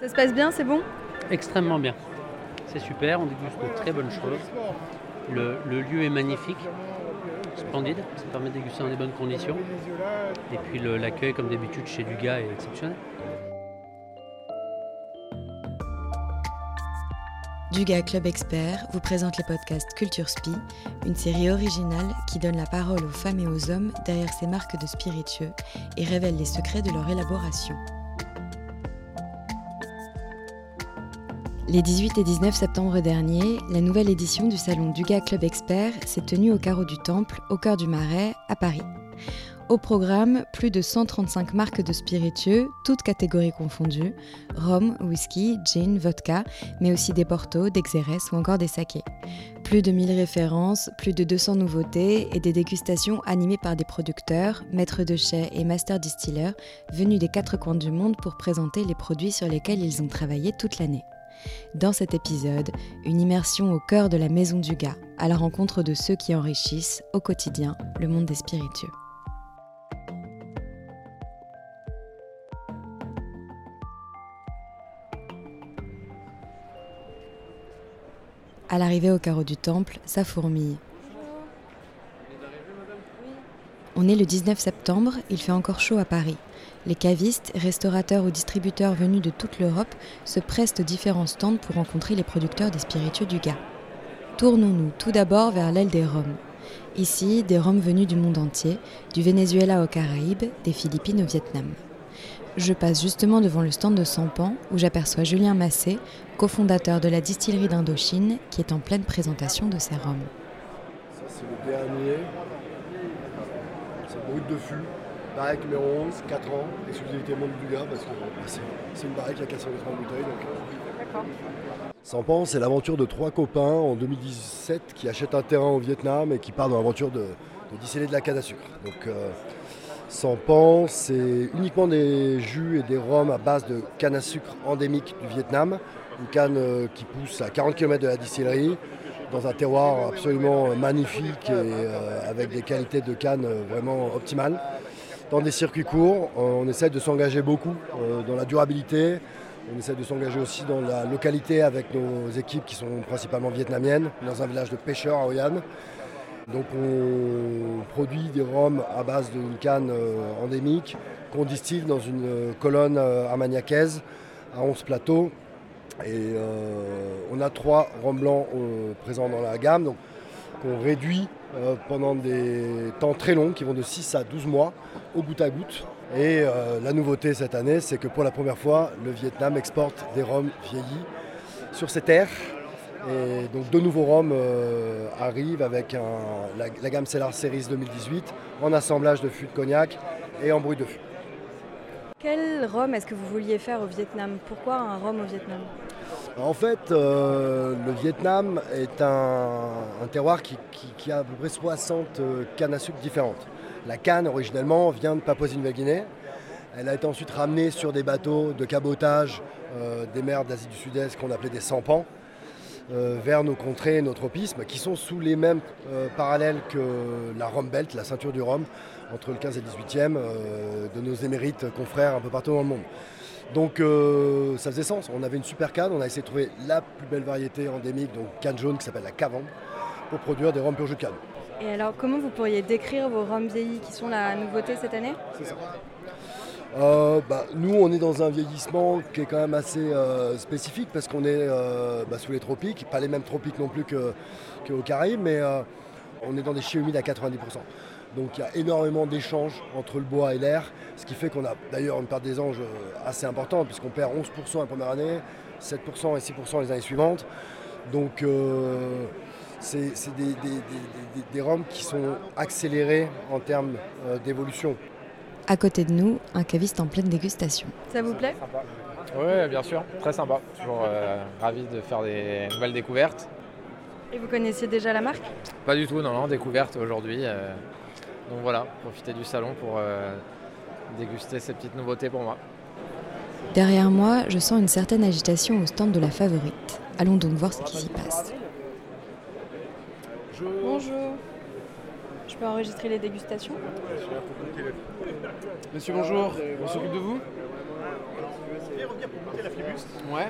Ça se passe bien, c'est bon? Extrêmement bien. C'est super, on déguste de très bonnes choses. Le, le lieu est magnifique, splendide, ça permet de déguster dans des bonnes conditions. Et puis le- l'accueil, comme d'habitude, chez Dugas est exceptionnel. Duga Club Expert vous présente les podcasts Culture Spi, une série originale qui donne la parole aux femmes et aux hommes derrière ces marques de spiritueux et révèle les secrets de leur élaboration. Les 18 et 19 septembre dernier, la nouvelle édition du salon Duga Club Expert s'est tenue au carreau du Temple, au cœur du Marais, à Paris. Au programme, plus de 135 marques de spiritueux, toutes catégories confondues, rhum, whisky, gin, vodka, mais aussi des portos, des xérès ou encore des sakés. Plus de 1000 références, plus de 200 nouveautés et des dégustations animées par des producteurs, maîtres de chais et master distilleurs venus des quatre coins du monde pour présenter les produits sur lesquels ils ont travaillé toute l'année. Dans cet épisode, une immersion au cœur de la maison du gars, à la rencontre de ceux qui enrichissent au quotidien le monde des spiritueux. À l'arrivée au carreau du temple, ça fourmille. On est le 19 septembre, il fait encore chaud à Paris. Les cavistes, restaurateurs ou distributeurs venus de toute l'Europe se pressent aux différents stands pour rencontrer les producteurs des spiritueux du gars. Tournons-nous tout d'abord vers l'aile des Roms. Ici, des Roms venus du monde entier, du Venezuela aux Caraïbes, des Philippines au Vietnam. Je passe justement devant le stand de Sampan où j'aperçois Julien Massé, cofondateur de la distillerie d'Indochine, qui est en pleine présentation de ses rhums. C'est le dernier. C'est brut de fût. Barrique numéro 11, 4 ans, exclusivité monde du gars, parce que bah, c'est une barrique à 400 litres en bouteille. Donc, euh. Sampan, c'est l'aventure de trois copains en 2017 qui achètent un terrain au Vietnam et qui partent dans l'aventure de, de distiller de la canne à sucre. Donc, euh, Sampan, c'est uniquement des jus et des rhums à base de canne à sucre endémique du Vietnam. Une canne euh, qui pousse à 40 km de la distillerie, dans un terroir absolument magnifique et euh, avec des qualités de canne euh, vraiment optimales. Dans des circuits courts, euh, on essaie de s'engager beaucoup euh, dans la durabilité. On essaie de s'engager aussi dans la localité avec nos équipes qui sont principalement vietnamiennes, dans un village de pêcheurs à Hoi An. Donc on produit des rhums à base d'une canne euh, endémique qu'on distille dans une euh, colonne euh, armagnacaise à 11 plateaux. Et euh, on a trois rhums blancs euh, présents dans la gamme, donc qu'on réduit euh, pendant des temps très longs qui vont de 6 à 12 mois au goutte à goutte. Et la nouveauté cette année, c'est que pour la première fois, le Vietnam exporte des rhums vieillis sur ses terres. Et donc deux nouveaux euh, arrivent avec la gamme Cellar Series 2018 en assemblage de fûts de cognac et en bruit de fût. Quel rhum est-ce que vous vouliez faire au Vietnam? Pourquoi un rhum au Vietnam? En fait, euh, le Vietnam est un, terroir qui, a à peu près 60 euh, cannes à sucre différentes. La canne, originellement, vient de Papouasie-Nouvelle-Guinée. Elle a été ensuite ramenée sur des bateaux de cabotage euh, des mers d'Asie du Sud-Est qu'on appelait des sampans vers nos contrées, nos tropismes, qui sont sous les mêmes parallèles que la Rhum Belt, la ceinture du Rhum, entre le 15 et le 18e, euh, de nos émérites confrères un peu partout dans le monde. Donc euh, ça faisait sens, on avait une super canne, on a essayé de trouver la plus belle variété endémique, donc canne jaune qui s'appelle la Cavande, pour produire des rhums pur jus de canne. Et alors, comment vous pourriez décrire vos rhums vieillis qui sont la nouveauté cette année? C'est ça. Euh, bah, nous, on est dans un vieillissement qui est quand même assez euh, spécifique parce qu'on est bah, sous les tropiques, pas les mêmes tropiques non plus que- qu'aux Caraïbes, mais on est dans des chiens humides à 90%. Donc il y a énormément d'échanges entre le bois et l'air, ce qui fait qu'on a d'ailleurs une part des anges euh, assez importante, puisqu'on perd 11% la première année, 7% et 6% les années suivantes. Donc euh, c'est des, des, des- des- des rhums qui sont accélérés en termes euh, d'évolution. À côté de nous, un caviste en pleine dégustation. Ça vous plaît? Oui, bien sûr, très sympa. Toujours euh, ravi de faire des nouvelles découvertes. Et vous connaissiez déjà la marque? Pas du tout, non, non, découverte aujourd'hui. Donc voilà, profiter du salon pour euh, déguster ces petites nouveautés pour moi. Derrière moi, je sens une certaine agitation au stand de la favorite. Allons donc voir ce qui s'y passe. Bonjour. Je peux enregistrer les dégustations Monsieur, bonjour. On s'occupe de vous Ouais.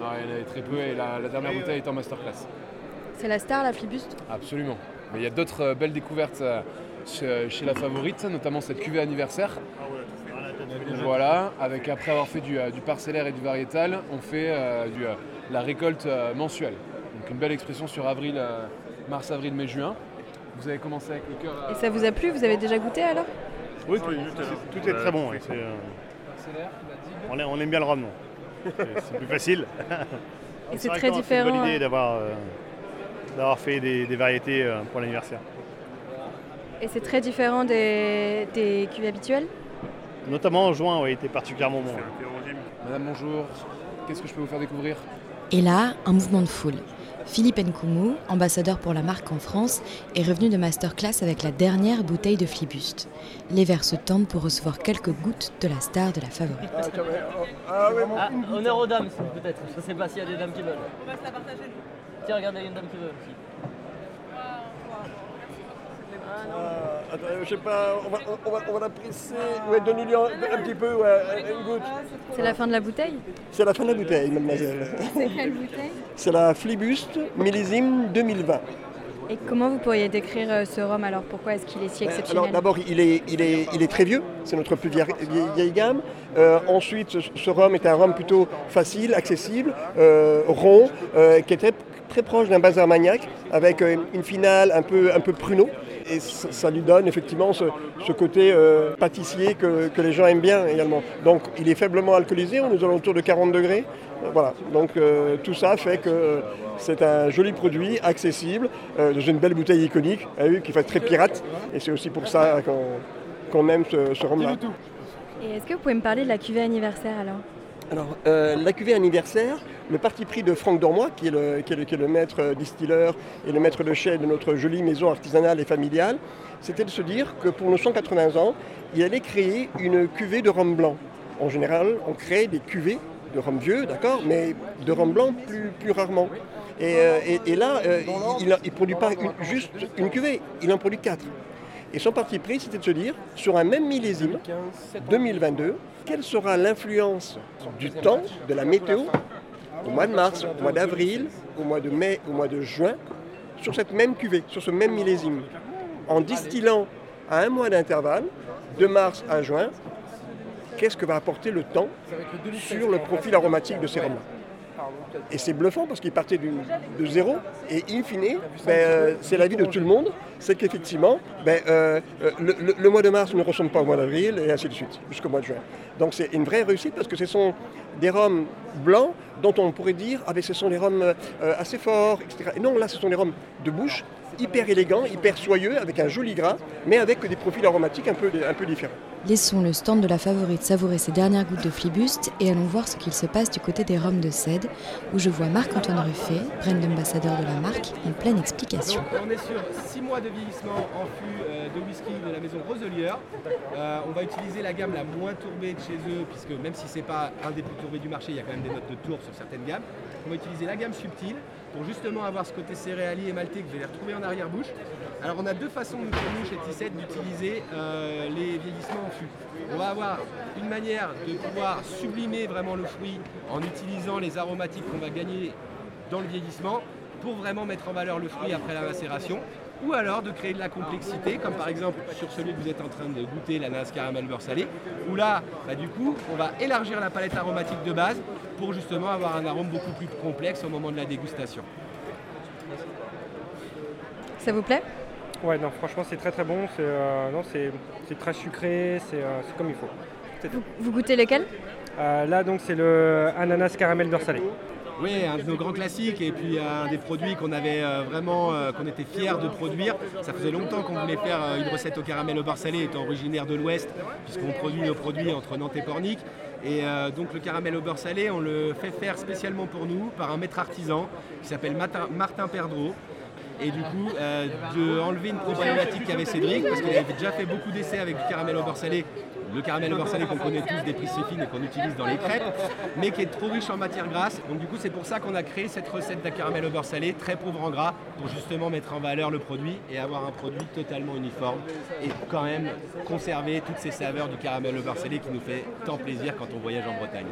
Non, il y en avait très peu et la, la dernière bouteille est en masterclass. C'est la star, la flibuste Absolument. Mais il y a d'autres euh, belles découvertes euh, chez, chez la favorite, notamment cette cuvée anniversaire. Voilà, avec après avoir fait du, euh, du parcellaire et du variétal, on fait euh, du, euh, la récolte euh, mensuelle. Donc une belle expression sur avril, euh, mars, avril, mai, juin. Vous avez commencé avec le cœur. Et ça vous a plu? Vous avez déjà goûté alors? Oui, tout, tout- tout est très bon. c'est, euh, on, aime, on aime bien le rhum, non? C'est plus facile. Et c'est très différent. C'est une bonne idée d'avoir, euh, d'avoir fait des, des variétés euh, pour l'anniversaire. Et c'est très différent des, des cuvées habituelles? Notamment en juin, oui, était particulièrement bon. Madame, bonjour. Qu'est-ce que je peux vous faire découvrir? Et là, un mouvement de foule. Philippe Nkoumou, ambassadeur pour la marque en France, est revenu de masterclass avec la dernière bouteille de Flibuste. Les verres se tendent pour recevoir quelques gouttes de la star de la favorite. Ah, honneur aux dames, peut-être. Je sais pas s'il y a des dames qui veulent. On va se la partager, Tiens, regardez, il y a une dame qui veut aussi. je sais pas, on va, on va, on va la presser. Ouais, donnez-lui un, un petit peu, ouais, une goutte. C'est la fin de la bouteille C'est la fin de la bouteille, mademoiselle. C'est quelle bouteille C'est la Flibuste millésime 2020. Et comment vous pourriez décrire euh, ce rhum alors? Pourquoi est-ce qu'il est si Alors exceptionnel? d'abord, il est, il, est, il est très vieux, c'est notre plus vieille, gamme. Euh, ensuite, ce, ce rhum est un rhum plutôt facile, accessible, euh, rond, euh, qui est très, proche d'un bas armagnac, avec euh, une finale un peu, un peu pruneau. Et ça, lui donne effectivement ce, ce côté euh, pâtissier que, que les gens aiment bien également. Donc il est faiblement alcoolisé, on est aux alentours de 40 degrés. Euh, Voilà, donc tout ça fait que c'est un joli produit, accessible, dans une belle bouteille iconique, vu, qui fait très pirate. Et c'est aussi pour ça qu'on qu'on aime ce, ce rhum-là. Et est-ce que vous pouvez me parler de la cuvée anniversaire alors? Alors, euh, la cuvée anniversaire, le parti pris de Franck Dormois, qui est le, maître euh, distilleur et le maître de chai de notre jolie maison artisanale et familiale, c'était de se dire que pour nos 180 ans, il allait créer une cuvée de rhum blanc. En général, on crée des cuvées de rhum vieux, d'accord, mais de rhum blanc plus, rarement. Et, euh, là, il ne produit pas juste une cuvée, il en produit quatre. Et son parti pris, c'était de se dire, sur un même millésime, 2022, quelle sera l'influence du temps, de la météo, au mois de mars, au mois d'avril, au mois de mai, au mois de juin, sur cette même cuvée, sur ce même millésime. En distillant à un mois d'intervalle, de mars à juin, qu'est-ce que va apporter le temps sur le profil aromatique de ces rhums et c'est bluffant parce qu'il partait de zéro et in fine, ben, euh, c'est l'avis de tout le monde, c'est qu'effectivement, ben, euh, euh, le, le- le mois de mars ne ressemble pas au mois d'avril et ainsi de suite, jusqu'au mois de juin. Donc c'est une vraie réussite parce que ce sont des rhums blancs dont on pourrait dire, ah ben, ce sont des euh, assez forts, etc. Et non, là ce sont des rhums de bouche, hyper élégants, hyper soyeux, avec un joli gras, mais avec des profils aromatiques un peu, un peu différents. Laissons le stand de la favorite savourer ses dernières gouttes de Flibuste et allons voir ce qu'il se passe du côté des rhums de Cède, où je vois Marc-Antoine Ruffet, brand ambassadeur de la marque, en pleine explication. On est sur 6 mois de vieillissement en fût euh, de whisky de la maison Roselier. Euh, on va utiliser la gamme la moins tourbée de chez eux, puisque même si c'est pas un des plus tourbés du marché, il y a quand même des notes de tour sur certaines gammes. On va utiliser la gamme subtile pour justement avoir ce côté céréalier et maltais que vous allez retrouver en arrière-bouche. Alors on a deux façons nous, nous chez Tissette d'utiliser euh, les vieillissements en fût. On va avoir une manière de pouvoir sublimer vraiment le fruit en utilisant les aromatiques qu'on va gagner dans le vieillissement pour vraiment mettre en valeur le fruit après la macération. Ou alors de créer de la complexité, comme par exemple sur celui que vous êtes en train de goûter, l'ananas caramel beurre salé, où là, bah, du coup, on va élargir la palette aromatique de base pour justement avoir un arôme beaucoup plus complexe au moment de la dégustation. Ça vous plaît? Ouais, non, franchement, c'est très très bon. C'est euh, non, c'est c'est très sucré, c'est euh, c'est comme il faut. C'est tout. Vous goûtez lequel Euh, là, donc, c'est le ananas caramel beurre salé. Oui, un de nos grands classiques et puis un des produits qu'on avait vraiment, qu'on était fiers de produire. Ça faisait longtemps qu'on voulait faire une recette au caramel au beurre salé, étant originaire de l'Ouest, puisqu'on produit nos produits entre Nantes et Pornic. Et euh, donc le caramel au beurre salé, on le fait faire spécialement pour nous par un maître artisan qui s'appelle Martin, Perdreau. et du coup euh, de enlever une problématique qu'avait Cédric parce qu'il avait déjà fait beaucoup d'essais avec du caramel au beurre salé le caramel au beurre salé qu'on connaît tous des fines et qu'on utilise dans les crêpes, mais qui est trop riche en matière grasse. Donc du coup, c'est pour ça qu'on a créé cette recette d'un caramel au beurre salé, très pauvre en gras, pour justement mettre en valeur le produit et avoir un produit totalement uniforme et quand même conserver toutes ces saveurs du caramel au beurre salé qui nous fait tant plaisir quand on voyage en Bretagne.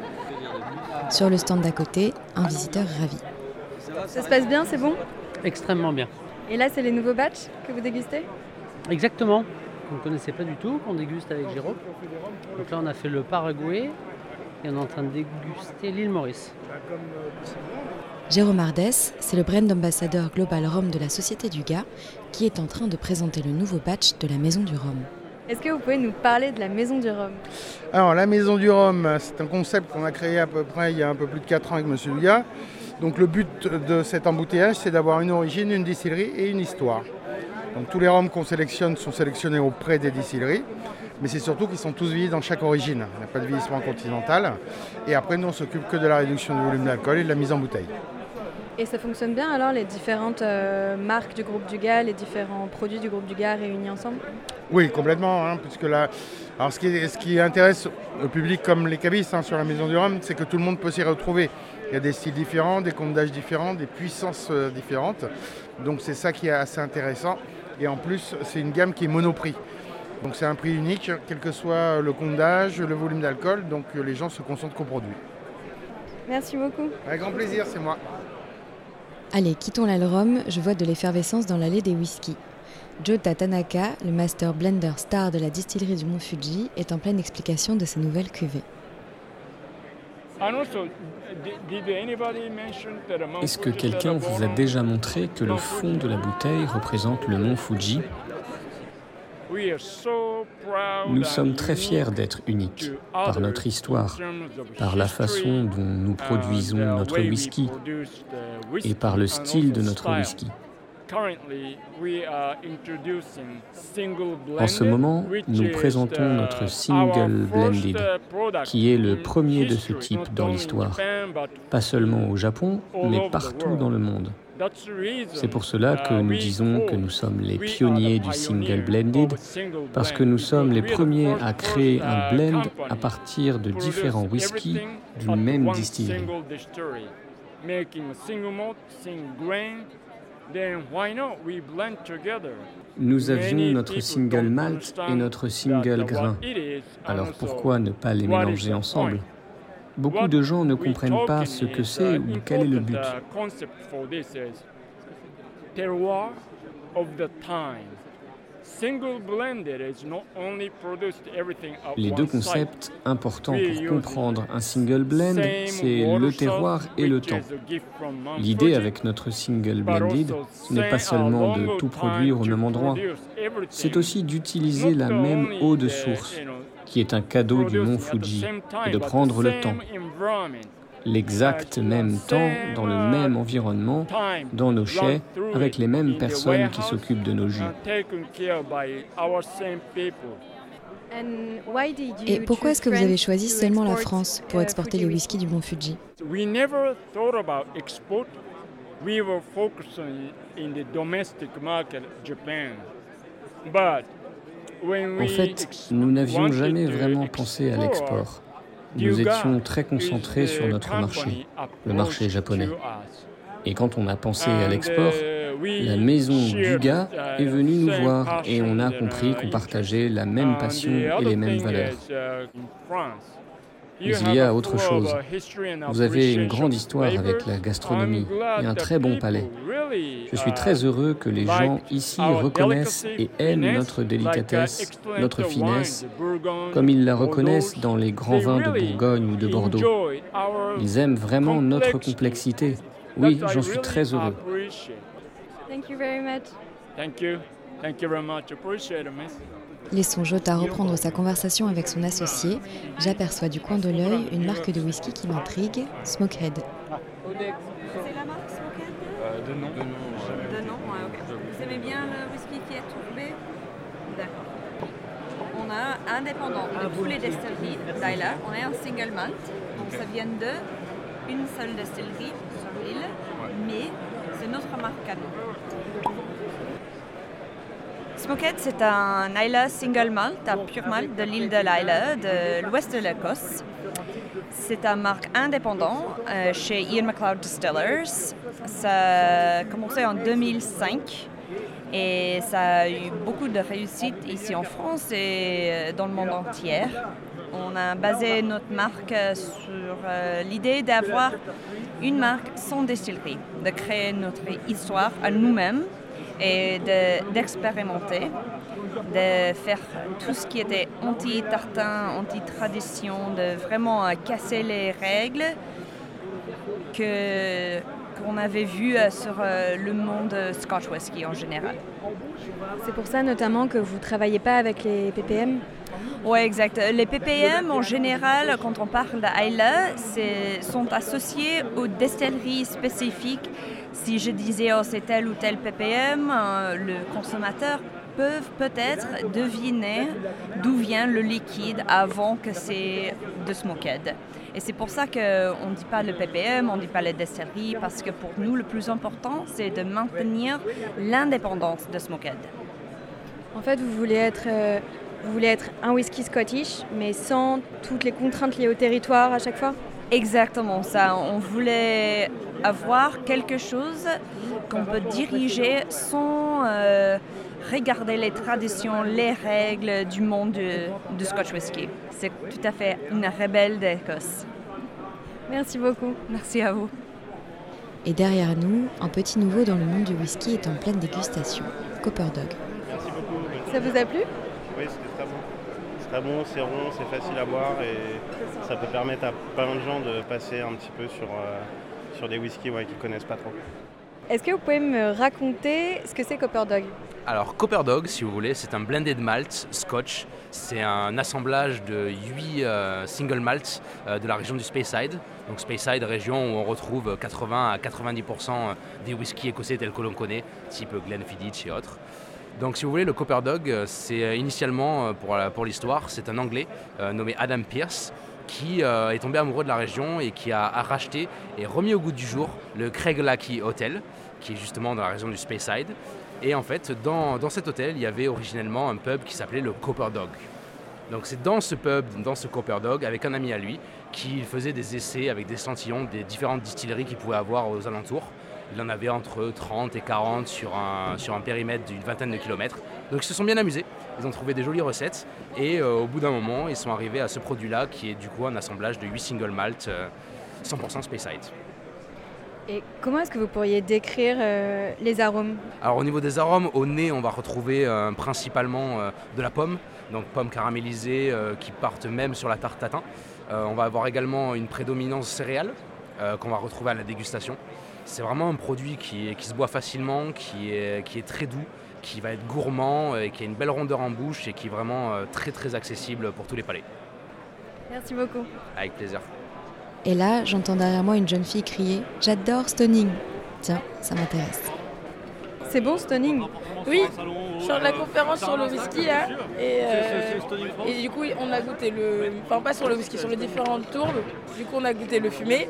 Sur le stand d'à côté, un visiteur ravi. Ça se passe bien, c'est bon? Extrêmement bien. Et là, c'est les nouveaux batchs que vous dégustez? Exactement qu'on ne connaissait pas du tout, qu'on déguste avec Jérôme. Donc là, on a fait le Paraguay et on est en train de déguster l'île Maurice. Jérôme Ardès, c'est le brand ambassadeur global Rome de la Société du Gars qui est en train de présenter le nouveau batch de la Maison du Rhum. Est-ce que vous pouvez nous parler de la Maison du Rhum? Alors, la Maison du Rhum, c'est un concept qu'on a créé à peu près il y a un peu plus de 4 ans avec Monsieur Dugas. Donc, le but de cet embouteillage, c'est d'avoir une origine, une distillerie et une histoire. Donc tous les rhums qu'on sélectionne sont sélectionnés auprès des distilleries, mais c'est surtout qu'ils sont tous vieillis dans chaque origine. Il n'y a pas de vieillissement continental. Et après, nous, on s'occupe que de la réduction du volume d'alcool et de la mise en bouteille. Et ça fonctionne bien alors, les différentes euh, marques du groupe Dugas, les différents produits du groupe Dugas réunis ensemble? Oui, complètement. Hein, puisque là, alors ce qui, ce qui, intéresse le public comme les cabistes hein, sur la Maison du Rhum, c'est que tout le monde peut s'y retrouver. Il y a des styles différents, des comptes d'âge différents, des puissances euh, différentes. Donc c'est ça qui est assez intéressant. Et en plus, c'est une gamme qui est monoprix. Donc c'est un prix unique, quel que soit le compte d'âge, le volume d'alcool, donc les gens se concentrent qu'au produit. Merci beaucoup. Avec grand plaisir, c'est moi. Allez, quittons l'Alrom, je vois de l'effervescence dans l'allée des whiskies. Jota Tanaka, le master blender star de la distillerie du Mont Fuji, est en pleine explication de ces nouvelles cuvées. Est-ce que quelqu'un vous a déjà montré que le fond de la bouteille représente le mont Fuji? Nous sommes très fiers d'être uniques par notre histoire, par la façon dont nous produisons notre whisky et par le style de notre whisky. En ce moment, nous présentons notre single blended, qui est le premier de ce type dans l'histoire, pas seulement au Japon, mais partout dans le monde. C'est pour cela que nous disons que nous sommes les pionniers du single blended, parce que nous sommes les premiers à créer un blend à partir de différents whiskies d'une même distillerie. Nous avions notre single malt et notre single grain. Alors pourquoi ne pas les mélanger ensemble Beaucoup de gens ne comprennent pas ce que c'est ou quel est le but. Les deux concepts importants pour comprendre un single blend, c'est le terroir et le temps. L'idée avec notre single blended n'est pas seulement de tout produire au même endroit, c'est aussi d'utiliser la même eau de source, qui est un cadeau du mont Fuji, et de prendre le temps l'exact même temps, dans le même environnement, dans nos chais, avec les mêmes personnes qui s'occupent de nos jus. Et pourquoi est-ce que vous avez choisi seulement la France pour exporter les whiskies du Mont Fuji? En fait, nous n'avions jamais vraiment pensé à l'export. Nous étions très concentrés sur notre marché, le marché japonais. Et quand on a pensé à l'export, la maison Duga est venue nous voir et on a compris qu'on partageait la même passion et les mêmes valeurs. Mais il y a autre chose. Vous avez une grande histoire avec la gastronomie et un très bon palais. Je suis très heureux que les gens ici reconnaissent et aiment notre délicatesse, notre finesse, comme ils la reconnaissent dans les grands vins de Bourgogne ou de Bordeaux. Ils aiment vraiment notre complexité. Oui, j'en suis très heureux. Laissons Jota reprendre sa conversation avec son associé. J'aperçois du coin de l'œil une marque de whisky qui m'intrigue, Smokehead. C'est la marque Smokehead euh, De nom. De nom, de nom ouais, ok. Vous aimez bien le whisky qui est tourbé D'accord. On a indépendant de tous les distilleries. On est un single malt. Donc ça vient de une seule distillerie sur l'île. Mais C'est notre marque à nous. Smokehead, c'est un Islay single malt, un pur malt de l'île de l'Islay, de l'ouest de l'Écosse. C'est un marque indépendant euh, chez Ian MacLeod Distillers. Ça a commencé en 2005 et ça a eu beaucoup de réussite ici en France et euh, dans le monde entier. On a basé notre marque sur euh, l'idée d'avoir une marque sans distillerie, de créer notre histoire à nous-mêmes et d'expérimenter, de, faire tout ce qui était anti-tartin, anti-tradition, de vraiment euh, casser les règles que qu'on avait vues euh, sur euh, le monde Scotch whisky en général. C'est pour ça notamment que vous ne travaillez pas avec les PPM oui, exact. Les PPM, en général, quand on parle d'Aila, sont associés aux distilleries spécifiques. Si je disais oh, c'est tel ou tel PPM, euh, le consommateur peut peut-être deviner d'où vient le liquide avant que c'est de smoked. Et c'est pour ça qu'on ne dit pas le PPM, on ne dit pas les distilleries, parce que pour nous, le plus important, c'est de maintenir l'indépendance de smoked. En fait, vous voulez être euh, vous voulez être un whisky scottish, mais sans toutes les contraintes liées au territoire à chaque fois? Exactement ça. On voulait avoir quelque chose qu'on peut diriger sans euh, regarder les traditions, les règles du monde du, Scotch whisky. C'est tout à fait une rebelle d'Écosse. Merci beaucoup. Merci à vous. Et derrière nous, un petit nouveau dans le monde du whisky est en pleine dégustation. Copper Dog. Merci beaucoup. Ça vous a plu? Oui, c'était très bon. C'est très bon, c'est rond, c'est facile à boire et ça peut permettre à plein de gens de passer un petit peu sur, euh, sur des whiskies ouais, qu'ils ne connaissent pas trop. Est-ce que vous pouvez me raconter ce que c'est Copper Dog? Alors Copper Dog, si vous voulez, c'est un blended malt scotch. C'est un assemblage de 8 euh, single malts euh, de la région du Speyside. Donc Speyside, région où on retrouve 80 à 90% des whiskies écossais tels que l'on connaît, type Glenfiddich et autres. Donc si vous voulez, le Copper Dog, euh, c'est euh, initialement, euh, pour, pour l'histoire, c'est un Anglais nommé Adam Pierce qui est tombé amoureux de la région et qui a, racheté et remis au goût du jour le Craig Lackey Hotel, qui est justement dans la région du Speyside. Et en fait, dans, cet hôtel, il y avait originellement un pub qui s'appelait le Copper Dog. Donc c'est dans ce pub, dans ce Copper Dog, avec un ami à lui, qui faisait des essais avec des santillons des différentes distilleries qu'il pouvait avoir aux alentours. Il en avait entre 30 et 40 sur un, sur un périmètre d'une vingtaine de kilomètres. Donc ils se sont bien amusés, ils ont trouvé des jolies recettes et euh, au bout d'un moment ils sont arrivés à ce produit-là qui est du coup un assemblage de 8 single malt 100% euh, Speyside. Et comment est-ce que vous pourriez décrire euh, les arômes? Alors au niveau des arômes, au nez on va retrouver principalement de la pomme, donc pomme caramélisée qui partent même sur la tarte tatin. on va avoir également une prédominance céréale qu'on va retrouver à la dégustation. C'est vraiment un produit qui, qui, se boit facilement, qui est, qui est très doux, qui va être gourmand et qui a une belle rondeur en bouche et qui est vraiment euh, très très accessible pour tous les palais. Merci beaucoup. Avec plaisir. Et là, j'entends derrière moi une jeune fille crier J'adore Stoning. Tiens, ça m'intéresse. C'est bon Stoning Oui, je suis de la conférence sur le whisky là. Et, euh, et du coup, on a goûté le. Enfin, pas sur le whisky, sur les différentes tourbes. Du coup, on a goûté le fumé.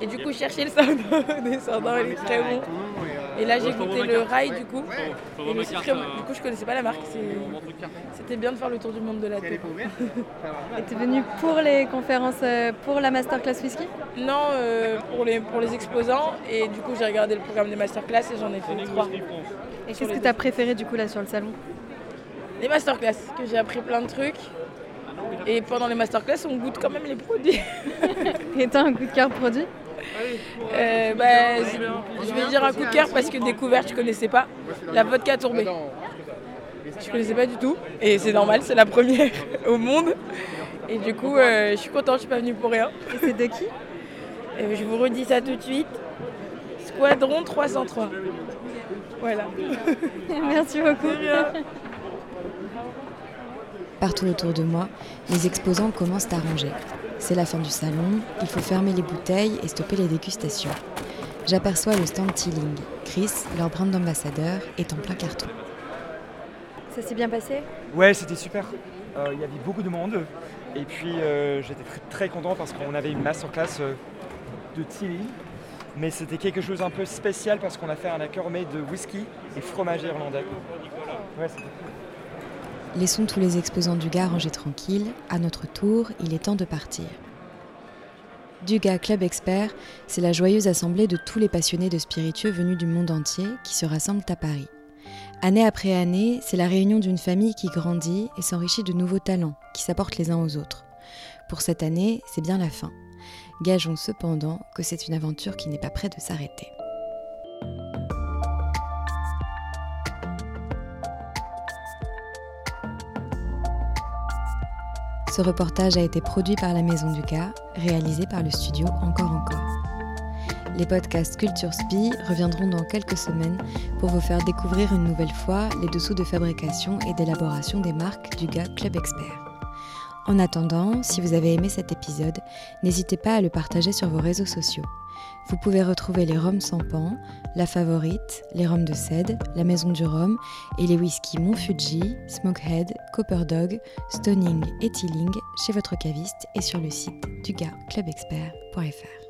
Et du coup, chercher le sardin des il est très bon. Et là, j'ai goûté le rail du coup. Et Du coup, je connaissais pas la marque. C'était bien de faire le tour du monde de la thé. Et t'es venu pour les conférences, euh, pour la masterclass whisky Non, euh, pour, les, pour les exposants. Et du coup, j'ai regardé le programme des masterclass et j'en ai fait trois. Et qu'est-ce que tu as préféré du coup là sur le salon Les masterclass, que j'ai appris plein de trucs. Et pendant les masterclass, on goûte quand même les produits. et t'as un coup de cœur produit euh, bah, je vais dire un coup de cœur parce que découverte, je connaissais pas. La vodka tourbée. Je connaissais pas du tout. Et c'est normal, c'est la première au monde. Et du coup, euh, je suis contente, je suis pas venue pour rien. Et c'est de qui? Euh, Je vous redis ça tout de suite. Squadron 303. Voilà. Merci beaucoup. Partout autour de moi, les exposants commencent à ranger. C'est la fin du salon, il faut fermer les bouteilles et stopper les dégustations. J'aperçois le stand Teeling. Chris, leur brand d'ambassadeur, est en plein carton. Ça s'est bien passé? Ouais, c'était super. Euh, il y avait beaucoup de monde. Et puis euh, j'étais très, content parce qu'on avait une masterclass euh, de Teeling. mais c'était quelque chose un peu spécial parce qu'on a fait un accord made de whisky et fromage irlandais. Laissons tous les exposants du gars rangés tranquilles. À notre tour, il est temps de partir. Duga Club Expert, c'est la joyeuse assemblée de tous les passionnés de spiritueux venus du monde entier qui se rassemblent à Paris. Année après année, c'est la réunion d'une famille qui grandit et s'enrichit de nouveaux talents qui s'apportent les uns aux autres. Pour cette année, c'est bien la fin. Gageons cependant que c'est une aventure qui n'est pas près de s'arrêter. Ce reportage a été produit par la Maison du Gars, réalisé par le studio Encore Encore. Les podcasts Culture Spi reviendront dans quelques semaines pour vous faire découvrir une nouvelle fois les dessous de fabrication et d'élaboration des marques du Gars Club Expert. En attendant, si vous avez aimé cet épisode, n'hésitez pas à le partager sur vos réseaux sociaux. Vous pouvez retrouver les rhums sans pan, la favorite, les rhums de cède, la maison du rhum et les whiskies Mont Fuji, Smokehead, Copper Dog, Stoning et Teeling chez votre caviste et sur le site dugaclubexpert.fr.